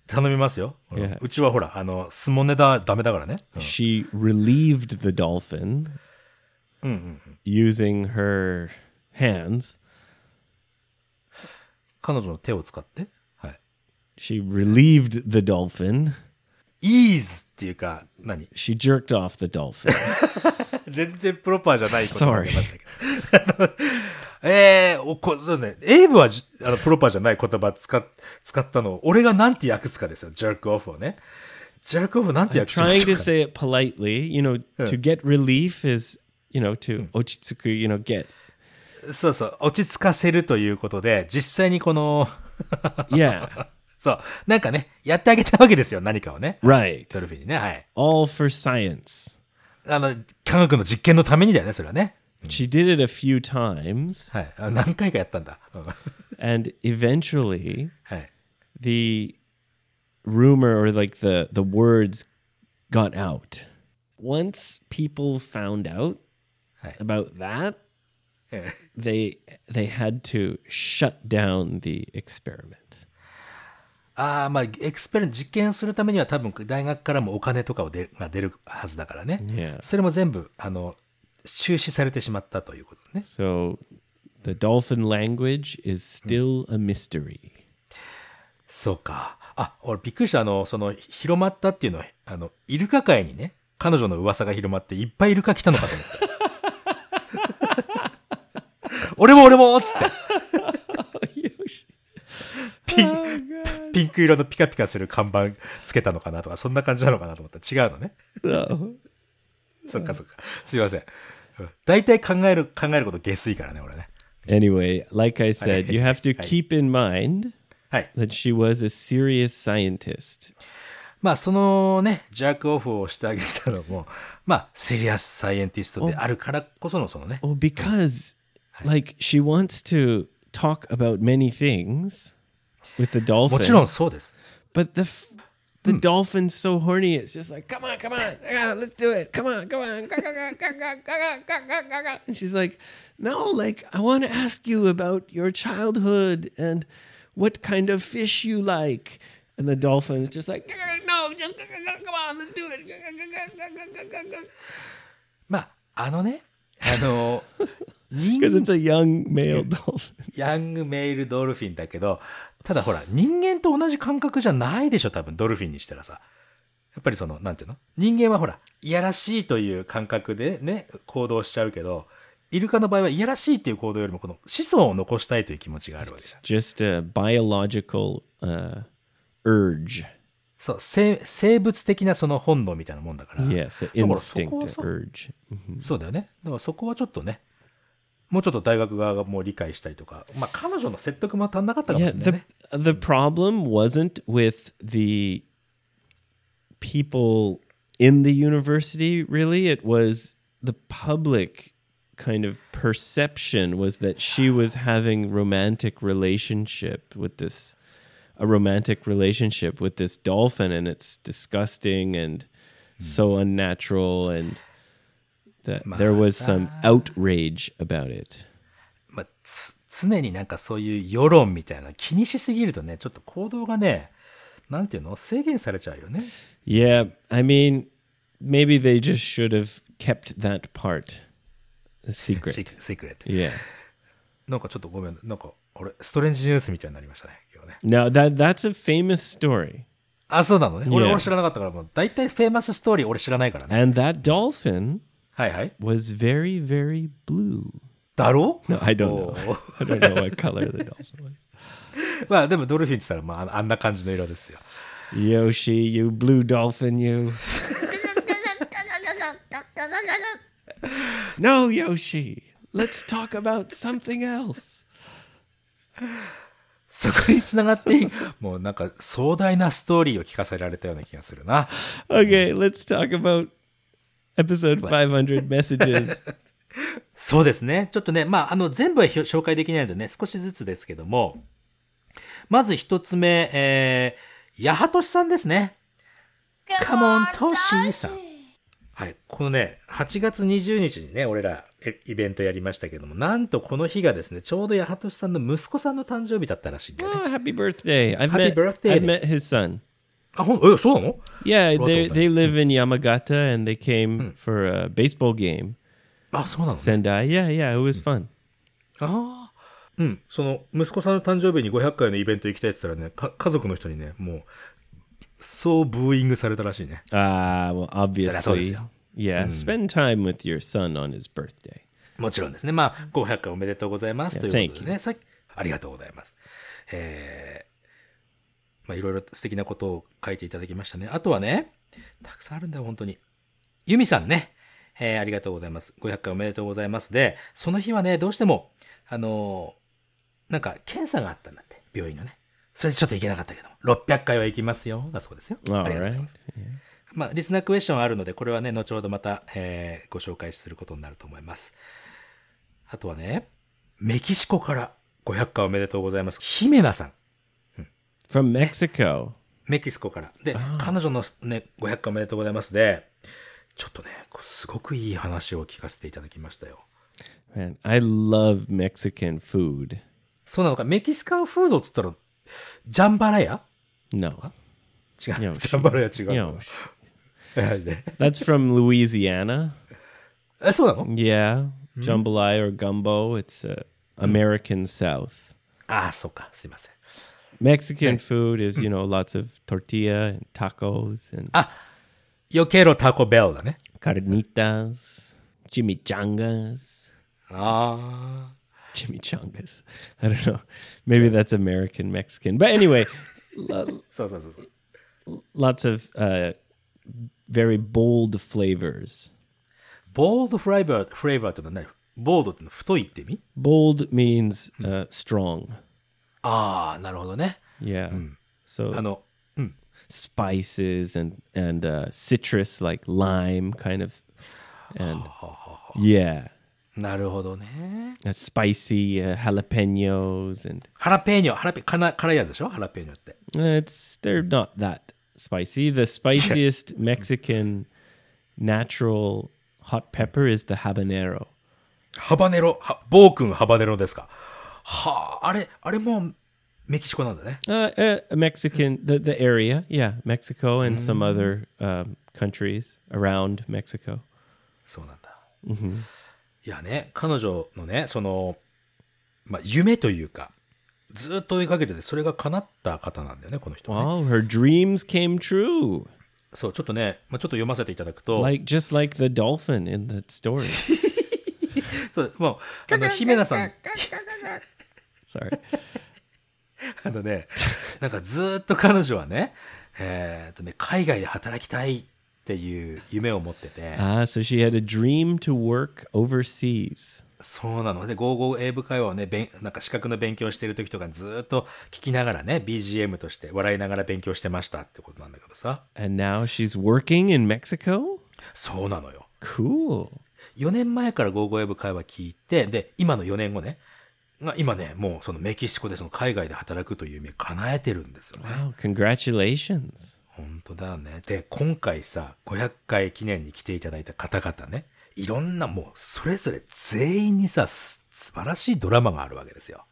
頼みますよ。うん Yeah. うちはほら、あの、スモネだ、ダメだからね。うん She relieved the dolphin using her hands. 彼女の手を使って。はい。 She relieved the dolphin. イーズっていうか、何？She jerked off the dolphin. [laughs] 全然プロパーじゃないこと [laughs] が出ましたけど。えー、おこそうね。エイブはじあのプロパーじゃない言葉使っ使ったのを、俺がなんて訳すかですよ。ジャークオフをね。ジャークオフなんて訳しま Trying to say it politely, you know, to get relief is, you know, to ochitsuku, you know, get. そうそう。落ち着かせるということで、実際にこの、[laughs] Yeah. そう。なんかね、やってあげたわけですよ。何かをね。 Right. ドルフィンにね。はい。 All for science. あの、科学の実験のためにだよね、それはね。 She did it a few times はい。あ何回かやったんだ。うん and eventually はい。 the rumor or like the the words got out. Once people found out Hey. about that, ええ they they had to shut down the experiment. ああ、まあ、エクスペリ実験するためには多分大学からもお金とかを出が出るはずだからね。Yeah. それも全部、あの、中止されてしまったということね。So the dolphin language is still a mystery. そうか。あ、俺びっくりした。あの、その、広まったっていうのは、あの、イルカ界にね、彼女の噂が広まっていっぱいイルカ来たのかと思った。[laughs] 俺も俺もつって。[laughs] ピン、ピンク色のピカピカする看板つけたのかなとか、そんな感じなのかなと思ったら違うのね。Oh. そっかそっか。すいません。うん大体考える、考えること下水からね、俺ね。Anyway, like I said, you have to keep in mind はい。that she was a serious scientist. まあ、そのね、ジャークオフをしてあげたのも、まあ、シリアスサイエンティストであるからこそのそのね、Well, because like she wants to talk about many things with the もちろん dolphin, そうです。 but the f- the dolphin's so horny. It's just like, come on, come on, ah, let's do it. Come on, come on. And she's like, no, like, I want to ask you about your childhood and what kind of fish you like. And the dolphin is just like, no, just come on, let's do it. まあ、あのね、あの、人 Because it's a young male dolphin. ヤングメイルドルフィンだけど、 ただほら、人間と同じ感覚じゃないでしょ、多分、ドルフィンにしたらさ。やっぱりその、なんていうの？人間はほら、いやらしいという感覚でね、行動しちゃうけど、イルカの場合はいやらしいっていう行動よりも、この子孫を残したいという気持ちがあるわけだ。Just a biological uh, urge. そう、生生物的なその本能みたいなもんだから。Yes, an だからそこ instinct, はそう urge. そうだよね。だからそこはちょっとね、もうちょっと大学側がもう理解したりとか、まあ彼女の説得も足んなかったかも Yeah, しれない the ね。 the problem wasn't with the people in the university really it was the public kind of perception was that she was having romantic relationship with this a romantic relationship with this dolphin and it's disgusting and so unnatural and that there was some outrage about it まあ、つ常になんかそういう世論みたいな気にしすぎるとね、ちょっと行動がね、なんていうの？制限されちゃうよね。Yeah, I mean, maybe they just should have kept that part secret. シークレット。Yeah. なんかちょっとごめん、なんか、俺、ストレンジニュースみたいになりましたね、今日ね。Now that that's a famous story, あ、そうなのね。俺.俺知らなかったから、もう、大体フェイマスストーリー俺知らないからね。and that dolphin はいはい。was very, very blue. だろう No, I don't know. I don't know what color the dolphin was. まあ、でもドルフィンって言ったら、まああんな感じの色ですよ。Yoshi, you blue dolphin, you. no, Yoshi. Let's talk about something else. そこに繋がって、もうなんか壮大なストーリーを聞かせられたような気がするな。Okay, let's talk about episode 500 messages. [laughs] そうですね。ちょっとね、まあ、あの、全部は紹介できないのでね、少しずつですけども、まず一つ目、えー、ヤハトシさんですね。Come on, トシさん。はい。このね、8月20日にね、俺らえイベントやりましたけども、なんとこの日がですね、ちょうどヤハトシさんの息子さんの誕生日だったらしいんだよね。Oh, happy birthday. I've Happy met birthday, I've Miss. met his son. あ、ほん、え、そうなの Yeah, they they live in Yamagata and they came for a baseball game. あ、そうなのね。Sendai. Yeah, yeah, it was fun. ああ。うん。その、息子さんの誕生日に500回のイベント行きたいって言ったらね、か家族の人にね、もう、そうブーイングされたらしいね。Ah, well, obviously. Yeah, spend time with your son on his birthday. もちろんですね。まあ、500回おめでとうございます。ということでね。さありがとうございます。えー、まあ、いろいろ素敵なことを書いていただきましたね。あとはね、たくさんあるんだよ、本当に。ユミさんね。えー、ありがとうございます。500回おめでとうございます。で、その日はね、どうしても、あのーなんか、検査があったんだって、病院のね。それでちょっと行けなかったけども、600回は行きますよ。だそうですよ。ありがとうござい.ます。まあ、リスナークエスチョンあるので、これはね、後ほどまた、えーご紹介することになると思います。あとはね、メキシコから500回おめでとうございます。ヒメナさん。From Mexico. メキシコから。で、彼女のね、500回おめでとうございますで、ちょっとね、すごくいい話を聞かせていただきましたよ。Man, I love Mexican food. そうなのか、メキシカンフードっつったら、ジャンバラヤ？No. 違う。ジャンバラヤ違う [laughs] that's from Louisiana. え、そうなの？Yeah. Jambalaya or gumbo. It's uh, American South. ああ、そうか。すいません。Mexican food is, you know, lots of tortilla and tacos and よけろタコベルだね。 carnitas, chimichangas. ああ。 Chimichangas. I don't know. Maybe that's American Mexican. But anyway, [laughs] そうそうそうそう。 lots of uh, very bold flavors. ボールドフレーバー、フレーバーってのは何ボードってのは太いって意味 Bold means uh, strong. ああ、なるほどね。Yeah. So あの、spices and and uh, citrus like lime kind of and yeah, なるほどね。uh, spicy uh, jalapenos and ハラペーニョ、ハラペ、辛辛いやつでしょハラペーニョって。uh, it's they're not that spicy. The spiciest Mexican natural hot pepper is the habanero. ハバネロ、は暴君ハバネロですか。はあ、あれ、あれもメキシコなんだね。Uh, uh, Mexican, the, the area, yeah, Mexico and some other um, countries around Mexico. そうなんだ。いやね、彼女のね、その、まあ、夢というか、ずっと追いかけてて、それが叶った方なんだよね、この人はね、Wow, her dreams came true. そう、ちょっとね、まあ、ちょっと読ませていただくと、Like just like the dolphin in that story. [laughs] そう、もう、あの、姫奈さん、Sorry. あのね、なんかずっと彼女はね、えーっとね、海外で働きたいっていう夢を持ってて、Ah, so she had a dream to work overseas. そうなの。で、ゴーゴー英語会話をね、べんなんか資格の勉強してる時とかずっと聞きながらね、BGM として笑いながら勉強してましたってことなんだけどさ。And now she's working in Mexico? そうなのよ。Cool. 4年前からゴーゴー英語会話聞いて、で、今の4年後ね、が今ね、もうそのメキシコでその海外で働くという夢叶えてるんですよね。Wow, congratulations. 本当だよね。で、今回さ、500回記念に来ていただいた方々ね、いろんなもう、それぞれ全員にさ、す素晴らしいドラマがあるわけですよ。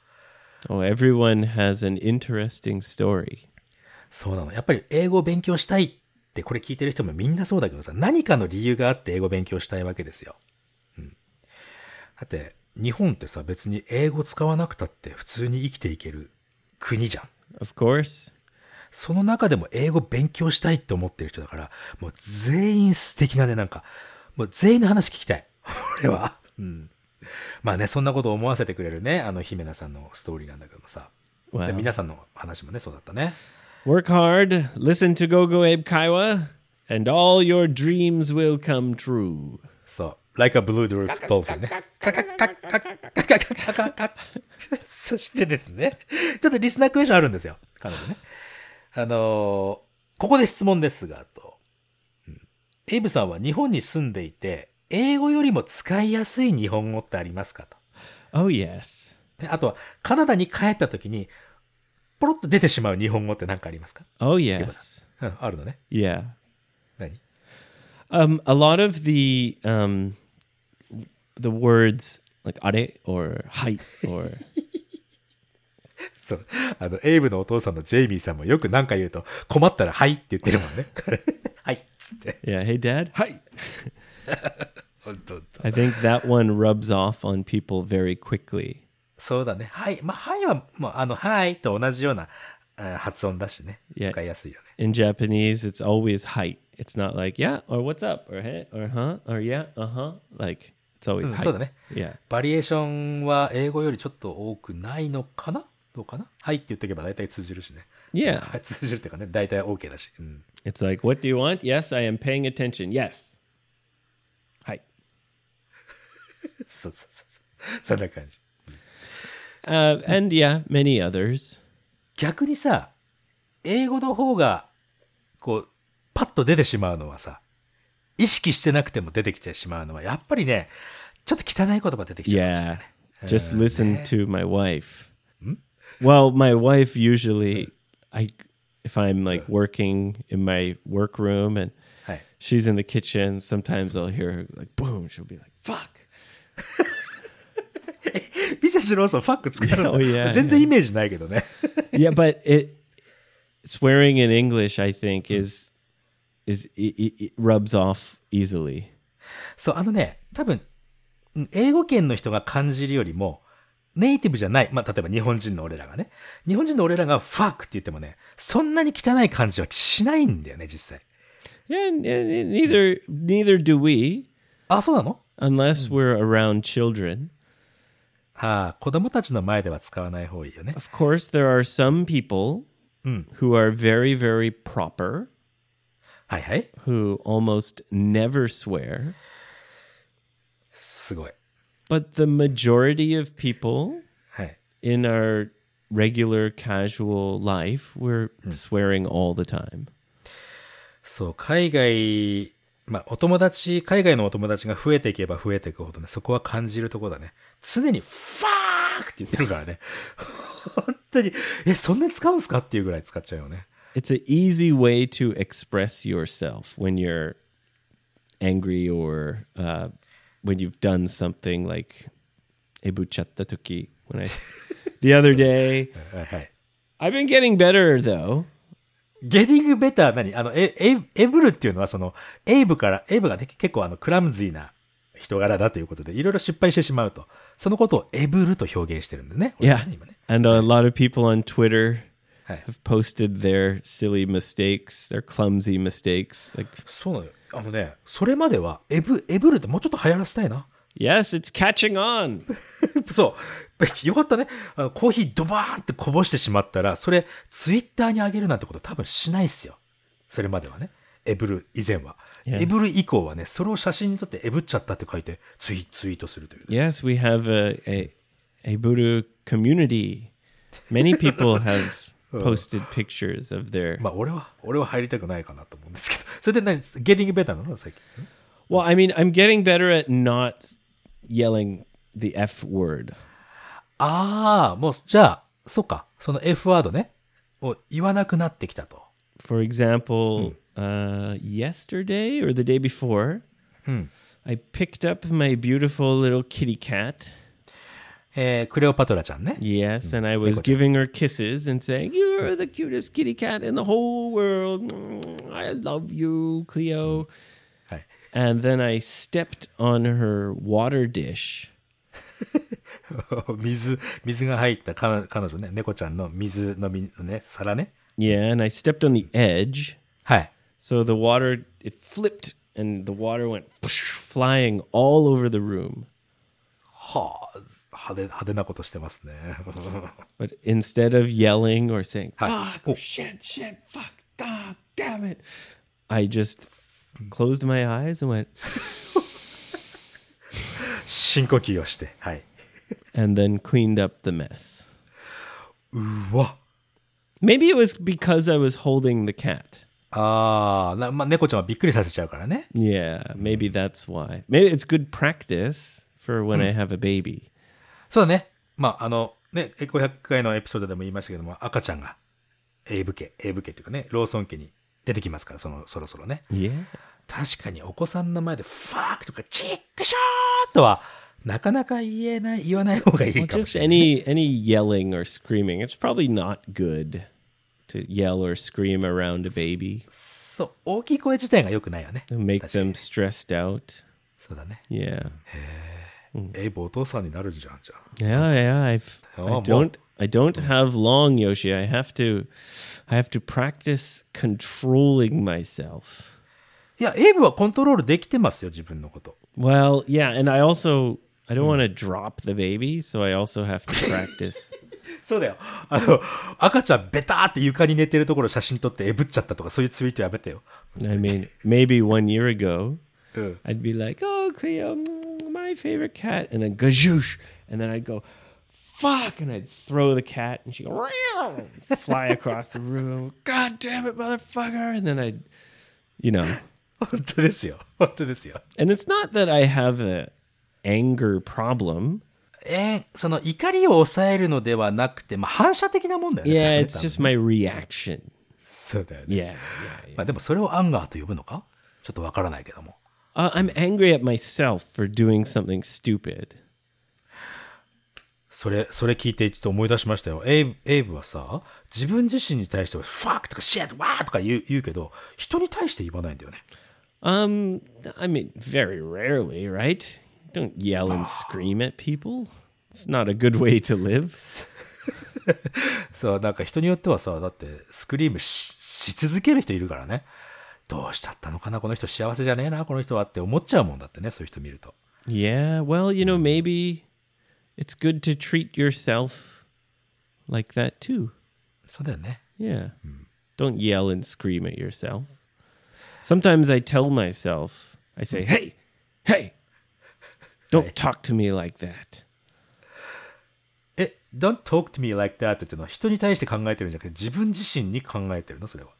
Oh, everyone has an interesting story. そうなの。やっぱり英語を勉強したいって、これ聞いてる人もみんなそうだけどさ、何かの理由があって英語を勉強したいわけですよ。うん。だって、日本ってさ、別に英語使わなくたって普通に生きていける国じゃん。Of course. その中でも英語勉強したいって思ってる人だから、もう全員素敵なね、なんか、もう全員の話聞きたい。俺は。うん。まあね、そんなことを思わせてくれるね、あの、姫奈さんのストーリーなんだけどもさ。Wow. で皆さんの話もね、そうだったね。Work hard, listen to Gogo Abe Kaiwa, and all your dreams will come true. そう。Like a blue dolphin ね。カカカカカカカカカカそしてですね、ちょっとリスナークエスチョンあるんですよ。彼女ね。あのーここで質問ですが、と。うんエイブさんは日本に住んでいて、英語よりも使いやすい日本語ってありますかと。Oh, yes. であとは、カナダに帰った時に、ポロッと出てしまう日本語って何かありますか？Oh, yes. うん、あるのね。Yeah. 何？Um, a lot of the um, the words like are or hai or [laughs] そう。あの、エイブのお父さんのジェイミーさんもよく何か言うと、困ったら、はいって言ってるもんね。はいっつって。 yeah, [laughs] hey dad, [laughs] hi. 本当本当 I think that one rubs off on people very quickly. そうだね。はい。まあ、はいは、もう、あの、はいと同じようなあー発音だしね。 Yeah. 使いやすいよね。 In Japanese, it's always height. It's not like yeah or what's up or hey or huh or yeah uh huh. Like it's always うん height. そうだね。Yeah. バリエーションは英語よりちょっと多くないのかな？どうかな？はいって言っておけば大体通じるしね。Yeah. [laughs] はい通じるっていうかね、大体 OK だし。うん。It's like what do you want? Yes, I am paying attention. Yes. Hi. [laughs] そうそうそうそう。そんな感じ。Uh, and yeah, many others. 逆にさ、英語の方が、こう、パッと出てしまうのはさ、意識してなくても出てきてしまうのは、やっぱりね、ちょっと汚い言葉出てきちゃうかもしれない Yeah. Just listen to my wife. Well, my wife usually I if I'm like working in my workroom and はい。 she's in the kitchen, sometimes I'll hear her like boom, she'll be like, fuck. [laughs] ミセスローソンファック使うの Oh, yeah, 全然イメージないけどね。 yeah, but it swearing in English I think is is it, it, it rubs off easily. そう、あのね、多分、うん英語圏の人が感じるよりも、ネイティブじゃない。まあ、例えば日本人の俺らがね。日本人の俺らがファックって言ってもね、そんなに汚い感じはしないんだよね、実際。Yeah, neither neither do we あ、そうなの unless we're around children. ああ、子供たちの前では使わない方がいいよね。Of course, there are some people who are very, very proper, はいはい。who almost never swear. すごい。But the majority of people はい。in our regular casual life, we're swearing all the time. そう、海外、まあ、お友達、海外のお友達が増えていけば増えていくほどね、そこは感じるところだね。常に、ファークって言ってるからね。[laughs] 本当に、え、そんなに使うんすか？っていうぐらい使っちゃうよね。it's an easy way to express yourself when you're angry or uh, when you've done something like ebuchatta toki. When I s- [laughs] the other day, は[laughs] いはい。 I've been getting better though. ゲディングベター何あの、エエエブルっていうのはその、エイブから、エイブがね結構あの、クラムズィーな人柄だということで、いろいろ失敗してしまうと。そのことをエブルと表現してるんですね。これ Yeah, ね今ね。 and a lot of people on Twitter Hey. have posted their silly mistakes, their clumsy mistakes. Like, そうなのよ。あのね、それまでは、エブ、エブルってもうちょっと流行らせたいな。yes, it's catching on. [laughs] そう。よかったね。あの、コーヒードバーンってこぼしてしまったら、それ、ツイッターに上げるなんてこと多分しないっすよ。それまではね。エブル以前は。エブル以降はね、それを写真に撮ってエブっちゃったって書いて、ツイツイートするという。Yes, we have a a, a community. Many people [laughs] have posted pictures of their. [laughs] ま[laughs] あ、俺は、俺は入りたくないかなと思うんですけど。それで何、ゲリングベターなの最近。 Well, I mean, I'm getting better at not yelling the F word. ああ、もう、じゃあ、そうか。その F ワードね。を言わなくなってきたと。 For example, uh, yesterday or the day before, I picked up my beautiful little kitty cat. えー、クレオパトラちゃんね。 Yes, and I was giving her kisses and saying, You're the cutest kitty cat in the whole world. Mm, I love you, Cleo. はい。 And then I stepped on her water dish. [laughs] 水、水が入った彼彼女ね、猫ちゃんの水飲みのね、皿ね。 Yeah, and I stepped on the edge. はい。 So the water, it flipped and the water went [laughs] flying all over the room. はあ、 派手、派手なことしてますね。 But [laughs] instead of yelling or saying, はい。 fuck, shit, shit, fuck, god damn it, I just closed my eyes and went, [laughs] 深呼吸をして。はい。 and then cleaned up the mess. うわ。 Maybe it was because I was holding the cat. ああ、なまあ、猫ちゃんはびっくりさせちゃうからね。 Yeah, maybe that's why. Maybe it's good practice for when I have a baby. そうだね。まあ、あの、ね、エコ100回のエピソードでも言いましたけども、赤ちゃんが、エイブ家、エイブ家っていうかね、ローソン家に出てきますから、その、そろそろね。Yeah. 確かにお子さんの前で、ファークとか、チックショーとは、なかなか言えない、言わない方がいい Well, かも just しれない。any any yelling or screaming. It's probably not good to yell or scream around a baby. そう、大きい声自体が良くないよね。Make them stressed out. そうだね。Yeah. エイ ブお父さんになるじゃん、じゃあ。 Yeah, yeah. I've I Oh, don't I don't have long, Yoshi. I have to I have to practice controlling myself. いや、エイブはコントロールできてますよ、自分のこと。 Well, yeah, and I also I don't want to drop the baby, so I also have to practice. [laughs] そうだよ。あの、赤ちゃんベターって床に寝てるところ写真撮ってエブっちゃったとか、そういうツイートやめてよ。 I mean, maybe one year ago, うん。 I'd be like, "Oh, Cleo, mm, my favorite cat," and then gazoosh, and then I'd go, "Fuck," and I'd throw the cat, and she'd go "Meow," fly across the room. God damn it, motherfucker! And then I'd, you know, 本当ですよ。本当ですよ。and it's not that I have a anger problem. えーその怒りを抑えるのではなくて、まあ、反射的なもんだよね。Yeah, it's just my reaction. そうだよね。Yeah, yeah, yeah. まあでもそれを anger と呼ぶのかちょっとわからないけども。Uh, I'm angry at myself for doing something stupid. それ、それ聞いてちょっと思い出しましたよ。エイブ、エイブはさ、自分自身に対しては、 fuck とか shit、ワーとか言う言うけど、人に対して言わないんだよね。Um, I mean, very rarely, right? Don't yell and scream at people. It's not a good way to live. そう、なんか人によってはさ、だってスクリームしし続ける人いるからね。どうしちゃったのかなこの人幸せじゃねえな、この人はって思っちゃうもんだってね、そういう人見ると。Yeah, well, you know, maybe it's good to treat yourself like that too. そうだよね。Yeah. Don't yell and scream at yourself. Sometimes I tell myself, I say, hey, hey, don't talk to me like that. え、don't talk to me like that っていうのは人に対して考えてるんじゃなくて自分自身に考えてるのそれは。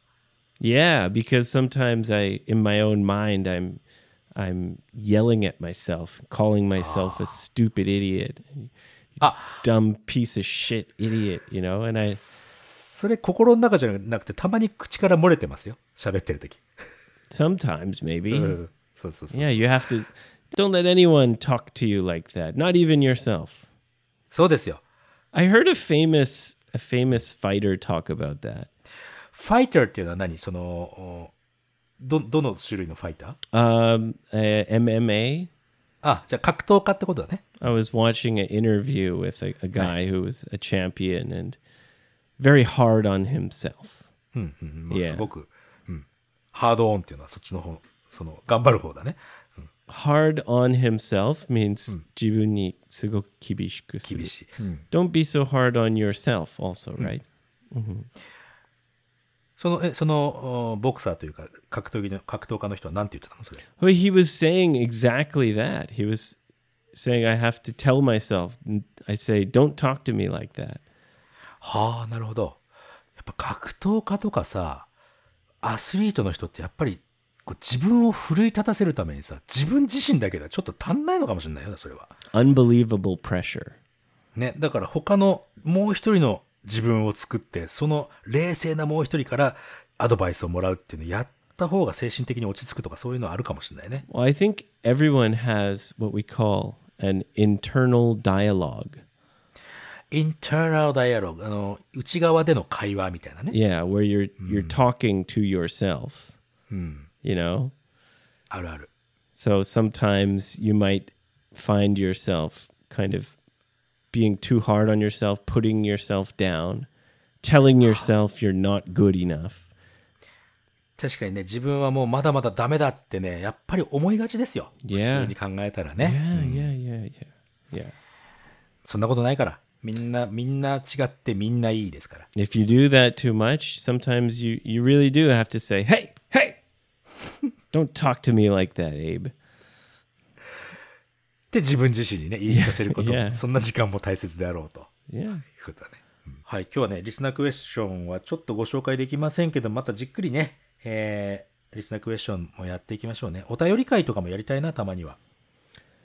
Yeah, because sometimes I, in my own mind, I'm, I'm yelling at myself, calling myself a stupid idiot, dumb piece of shit idiot, you know. And I, それ心の中じゃなくて、たまに口から漏れてますよ。喋ってる時。 Sometimes, maybe. うんそうそうそう。 [laughs] Yeah, you have to. Don't let anyone talk to you like that. Not even yourself. そうですよ。 I heard a famous a famous fighter talk about that. ファイターっていうのは何その、おど、どの種類のファイター Um, uh, MMA. あ、じゃあ格闘家ってことだね。I was watching an interview with a, a guy who was a champion and very hard on himself. うんうん。もう Yeah. すごく、うん。ハードオンっていうのはそっちの方、その、頑張る方だね。Hard on himself means 自分にすごく厳しくする。厳しい。うん。Don't be so hard on yourself also, right? その、え、その、おボクサーというか、格闘技の、格闘家の人は何て言ってたのそれ？Well, he was saying exactly that. He was saying I have to tell myself I say don't talk to me like that. はあ、なるほど。やっぱ格闘家とかさ、アスリートの人ってやっぱり、こう自分を奮い立たせるためにさ、自分自身だけではちょっと足んないのかもしれないよね、それは。Unbelievable pressure. ね、だから他のもう一人の自分を作って、その冷静なもう一人からアドバイスをもらうっていうのをやった方が精神的に落ち着くとかそういうのはあるかもしれないね。Well, I think everyone has what we call an internal dialogue. インターナルダイアログ、あの、内側での会話みたいなね。Yeah, where you're you're talking to yourself. You know? あるある。So sometimes you might find yourself kind of being too hard on yourself, putting yourself down, telling yourself you're not good enough. 確かにね、自分はもうまだまだダメだってね、やっぱり思いがちですよ。 Yeah. 普通に考えたらね。 Yeah, yeah, yeah, yeah. Yeah. そんなことないから。みんな、みんな違ってみんないいですから。 If you do that too much, sometimes you, you really do have to say, hey, hey, don't talk to me like that, Abe. って自分自身にね、言い聞かせること、Yeah. そんな時間も大切であろうと。Yeah. いうことだね。はい、今日はね、リスナークエスチョンはちょっとご紹介できませんけど、またじっくりね、えー、リスナークエスチョンもやっていきましょうね。お便り会とかもやりたいな、たまには。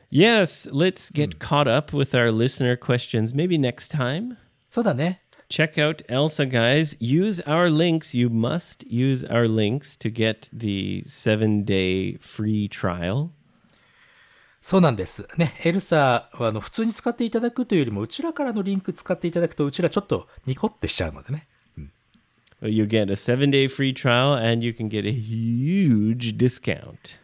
Yes, let's get caught up with our listener questions maybe next time. そうだね。Check out Elsa, guys. Use our links. You must use our links to get the seven day free trial. そうなんです。ね、エルサはあの普通に使っていただくというよりも、うちらからのリンク使っていただくと、うちらちょっとニコってしちゃうのでね。You get a seven day free trial and you can get a huge discount.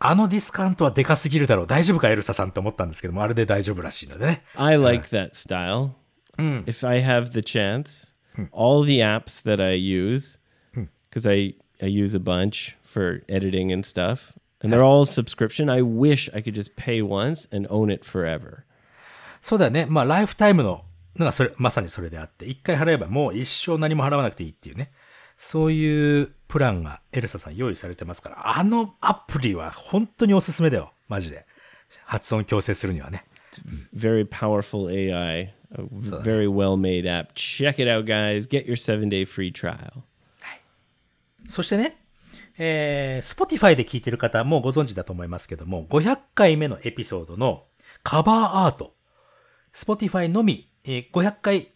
あのディスカウントはでかすぎるだろう。大丈夫か、エルサさんと思ったんですけども、あれで大丈夫らしいのでね。I like that style. If I have the chance, all the apps that I use, because I, I use a bunch for editing and stuff, and they're all subscription. I wish I could just pay once and own it forever. そうだね。まあ、ライフタイムののがそれ、まさにそれであって、一回払えばもう一生何も払わなくていいっていうね。そういうプランがエルサさん用意されてますから、あのアプリは本当におすすめだよ。マジで。発音矯正するにはね。Very powerful AI, a very well made app. Check it out, guys. Get your seven day free trial. そしてね、えー、Spotify で聞いてる方はもうご存知だと思いますけども、500回目のエピソードのカバーアート。Spotify のみ、えー500回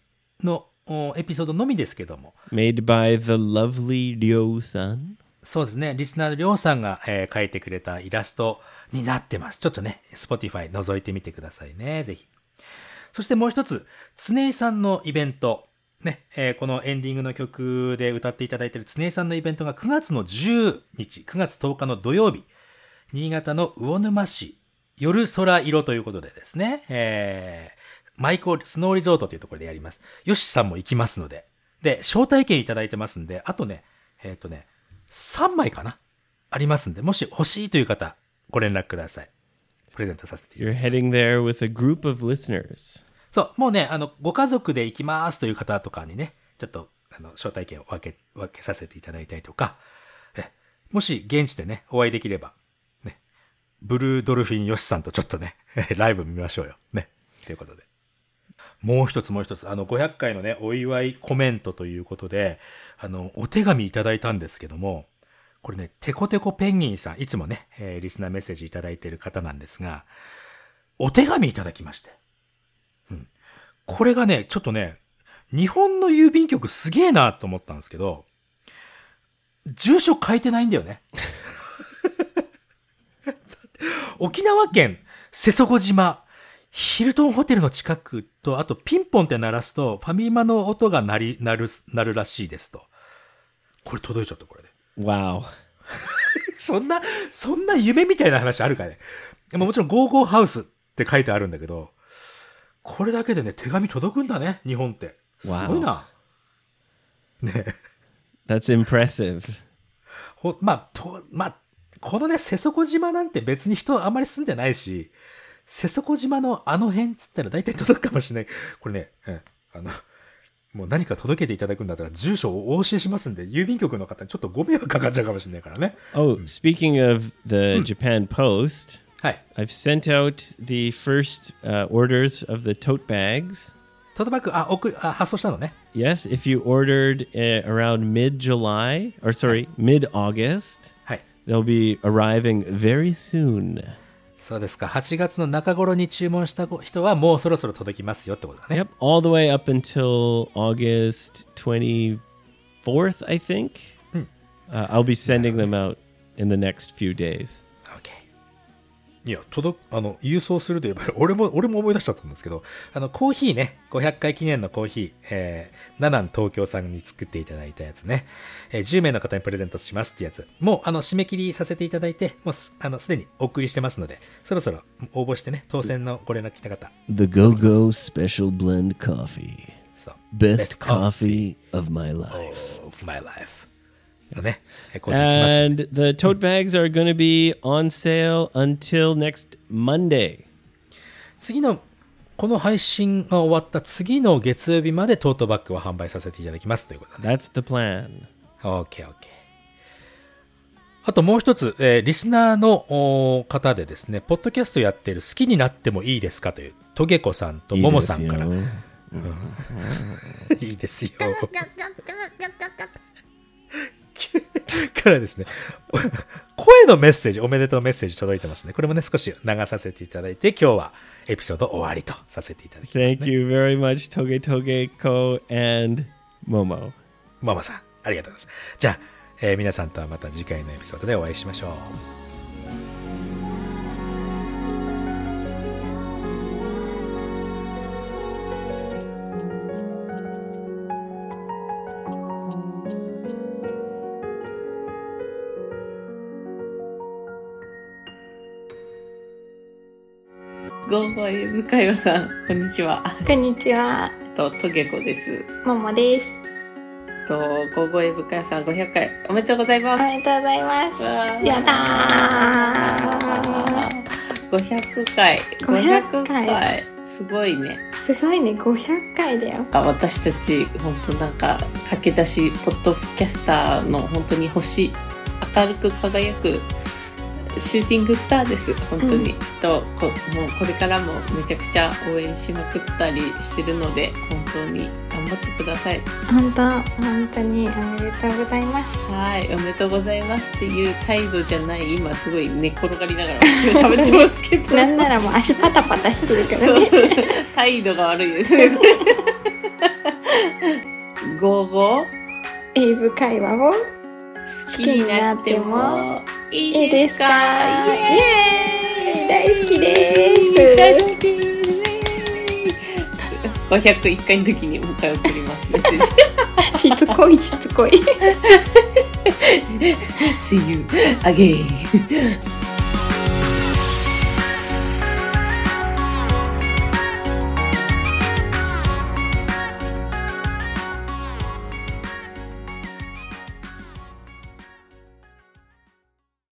のおエピソードのみですけども、Made by the lovely Ryo san. そうですね。リスナーのりょうさんが、えー描いてくれたイラストになってます。ちょっとね、Spotify 覗いてみてくださいね。ぜひ。そしてもう一つ、常井さんのイベント。ね、えーこのエンディングの曲で歌っていただいている常井さんのイベントが9月の10日、9月10日の土曜日、新潟の魚沼市、夜空色ということでですね、えー、マイコスノーリゾートというところでやります。よしさんも行きますので。で、招待券いただいてますんで、あとね、えっ、とね、3枚かなありますんで、もし欲しいという方、ご連絡ください。プレゼントさせていただきます You're heading there with a group of listeners. そう、もうね、あの、ご家族で行きますという方とかにね、ちょっと、あの、招待券を分け、分けさせていただいたりとか、え、もし現地でね、お会いできれば、ね、ブルードルフィンヨシさんとちょっとね、[laughs] ライブ見ましょうよ。ね。ということで。もう一つもう一つ、あの、500回のね、お祝いコメントということで、あの、お手紙いただいたんですけども、これね、テコテコペンギンさん、いつもね、えーリスナーメッセージいただいている方なんですが、お手紙いただきまして。これがね、ちょっとね、日本の郵便局すげえなと思ったんですけど、住所書いてないんだよね。[laughs] 沖縄県瀬底島、ヒルトンホテルの近くと、あとピンポンって鳴らすと、ファミマの音が鳴り、鳴る、鳴るらしいですと。これ届いちゃった、これで。Wow. [laughs] そんな、そんな夢みたいな話あるかね。まあもちろん、ゴーゴーハウスって書いてあるんだけど、これだけでね、手紙届くんだね、日本って。すごいな。ね That's impressive. ほ、まあ、と、まあ、このね、瀬底島なんて別に人あんまり住んでないし、瀬底島のあの辺っつったら大体届くかもしれない。これね、うんあの、もう何か届けていただくんだったら住所をお教えしますんで、郵便局の方にちょっとご迷惑かかっちゃうかもしれないからね。Oh, speaking of the Japan Post, はい。 I've sent out the first uh, orders of the tote bags. トートバッグ、あ、送、あ、発送したのね。 Yes, if you ordered uh, around mid July, or sorry, mid August, はい。 they'll be arriving very soon. そうですか。8月の中頃に注文した人はもうそろそろ届きますよってことだね。 Yep, all the way up until August 24th, I think. Uh, I'll be sending them out in the next few days. いや、届く、あの、郵送するといえば、[laughs] 俺も、俺も思い出しちゃったんですけど、あの、コーヒーね、500回記念のコーヒー、えー、ナナン東京さんに作っていただいたやつね、えー10名の方にプレゼントしますってやつ、もう、あの、締め切りさせていただいて、もうす、あの、すでにお送りしてますので、そろそろ応募してね、当選のご連絡来た方、The Go Go Special Blend Coffee. そう。Best, Best coffee coffee of my life. of my life. And the tote bags are going to be on sale until next Monday. 次の、この配信が終わった次の月曜日までトートバッグを販売させていただきますということだね。That's the plan. OK, OK. あともう一つ、えーリスナーの方でですね、ポッドキャストやってる好きになってもいいですかという、トゲコさんとももさんから。いいですよ。[laughs] [laughs] からですね、[laughs] 声のメッセージ、おめでとうメッセージ届いてますね。これもね、少し流させていただいて、今日はエピソード終わりとさせていただきます、ね。Thank you very much, Toge Toge Ko and Momo. ママさん、ありがとうございます。じゃあ、えー皆さんとはまた次回のエピソードでお会いしましょう。ゴーゴーエイブ会話さん、こんにちは。こんにちは。と、トゲコです。ももです。と、ゴーゴーエイブ会話さん500回おめでとうございます。おめでとうございます。やったー500回。500回すごいね。すごいね、500回だよ。あ私たち、本当なんか、駆け出し、ポッドキャスターの本当に星、明るく輝く、シューティングスターです。本当に。とこ、もうこれからもめちゃくちゃ応援しまくったりしてるので、本当に頑張ってください。本当、本当におめでとうございます。はい、おめでとうございますっていう態度じゃない、今すごい寝っ転がりながら私は喋ってますけど。[laughs] なんならもう足パタパタしてるからね。態度が悪いですね、[laughs] これ。ゴーゴー英語会話を好きになってもいいいですすかかイエーイ大好きです。大好きです。501回の時にもう一回送ります。メッセージしつこいしつこい。[laughs] See you again